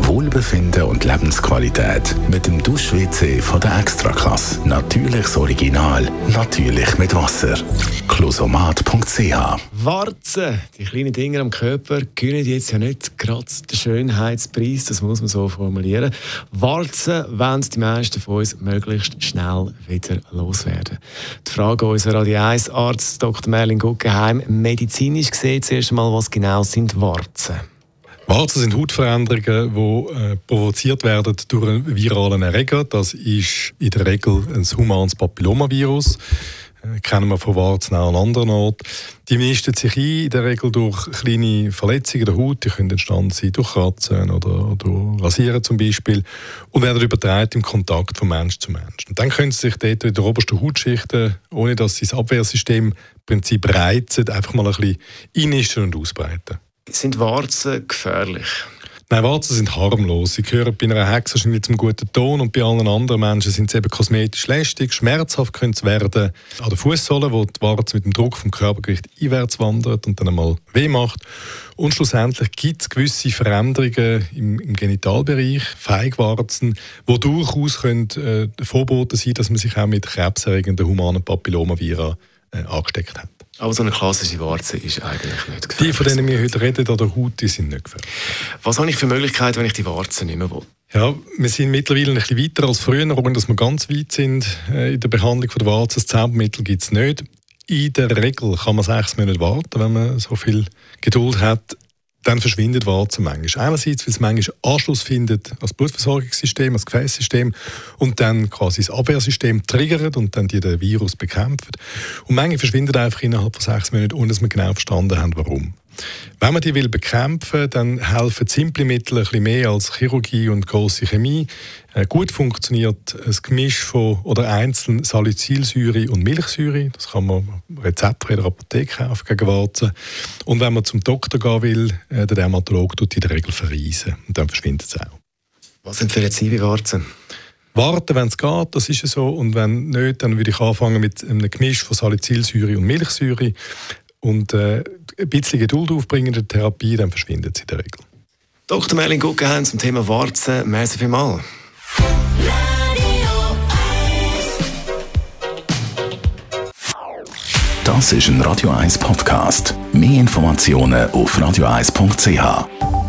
Wohlbefinden und Lebensqualität mit dem Dusch-WC von der Extraklasse. Natürliches Original, natürlich mit Wasser. Closomat.ch Warzen, die kleinen Dinge am Körper, gewinnen jetzt ja nicht gerade den Schönheitspreis, das muss man so formulieren. Warzen wollen die meisten von uns möglichst schnell wieder loswerden. Die Frage unserer Radio 1 Arzt Dr. Merlin Guggenheim, medizinisch gesehen zuerst einmal, was genau sind Warzen? Warzen sind Hautveränderungen, die äh, provoziert werden durch einen viralen Erreger. Das ist in der Regel ein humanes Papillomavirus. Äh, kennen wir von Warzen auch an anderen Orten. Die misten sich ein, in der Regel durch kleine Verletzungen der Haut. Die können entstanden sein durch Kratzen oder durch Rasieren zum Beispiel und werden übertragen im Kontakt von Mensch zu Mensch. Und dann können sie sich dort in der obersten Hautschichten, ohne dass sie das Abwehrsystem im Prinzip reizen, einfach mal ein bisschen einnisten und ausbreiten. Sind Warzen gefährlich? Nein, Warzen sind harmlos. Sie gehören bei einer Hexe wahrscheinlich zum guten Ton und bei allen anderen Menschen sind sie eben kosmetisch lästig. Schmerzhaft können sie werden an der Fußsohle, wo die Warze mit dem Druck vom Körpergewicht einwärts wandert und dann einmal weh macht. Und schlussendlich gibt es gewisse Veränderungen im, im Genitalbereich, Feigwarzen, die durchaus können, äh, Vorboten sein dass man sich auch mit krebserregenden humanen Papillomaviren äh, angesteckt hat. Aber so eine klassische Warze ist eigentlich nicht gefährlich. Die, von denen wir heute reden, an der Haut, die sind nicht gefährlich. Was habe ich für Möglichkeiten, wenn ich die Warze nicht mehr will? Ja, wir sind mittlerweile ein bisschen weiter als früher, ohne dass wir ganz weit sind äh, in der Behandlung der Warze. Das Zaubermittel gibt es nicht. In der Regel kann man sechs Monate warten, wenn man so viel Geduld hat dann verschwindet Warzen manchmal. Einerseits, weil es manchmal Anschluss findet als Blutversorgungssystem, als Gefäßsystem und dann quasi das Abwehrsystem triggert und dann die den Virus bekämpft. Und manchmal verschwindet einfach innerhalb von sechs Monaten, ohne dass wir genau verstanden haben, warum. Wenn man die will bekämpfen, dann helfen simple Mittel ein bisschen mehr als Chirurgie und große Chemie. Äh, gut funktioniert ein Gemisch von oder einzeln Salicylsäure und Milchsäure. Das kann man rezeptfrei in der Apotheke kaufen gegen Warzen. Und wenn man zum Doktor gehen will, äh, der Dermatologe tut in der Regel verreisen und dann verschwindet es auch. Was Sie bei Warzen? Warten, wenn es geht, das ist so. Und wenn nicht, dann würde ich anfangen mit einem Gemisch von Salicylsäure und Milchsäure. Und äh, ein bisschen Geduld aufbringen in der Therapie, dann verschwindet sie in der Regel. Dr. Merlin Guggenheim zum Thema Warzen. Merci vielmals. Das ist ein Radio 1 Podcast. Mehr Informationen auf radio1.ch.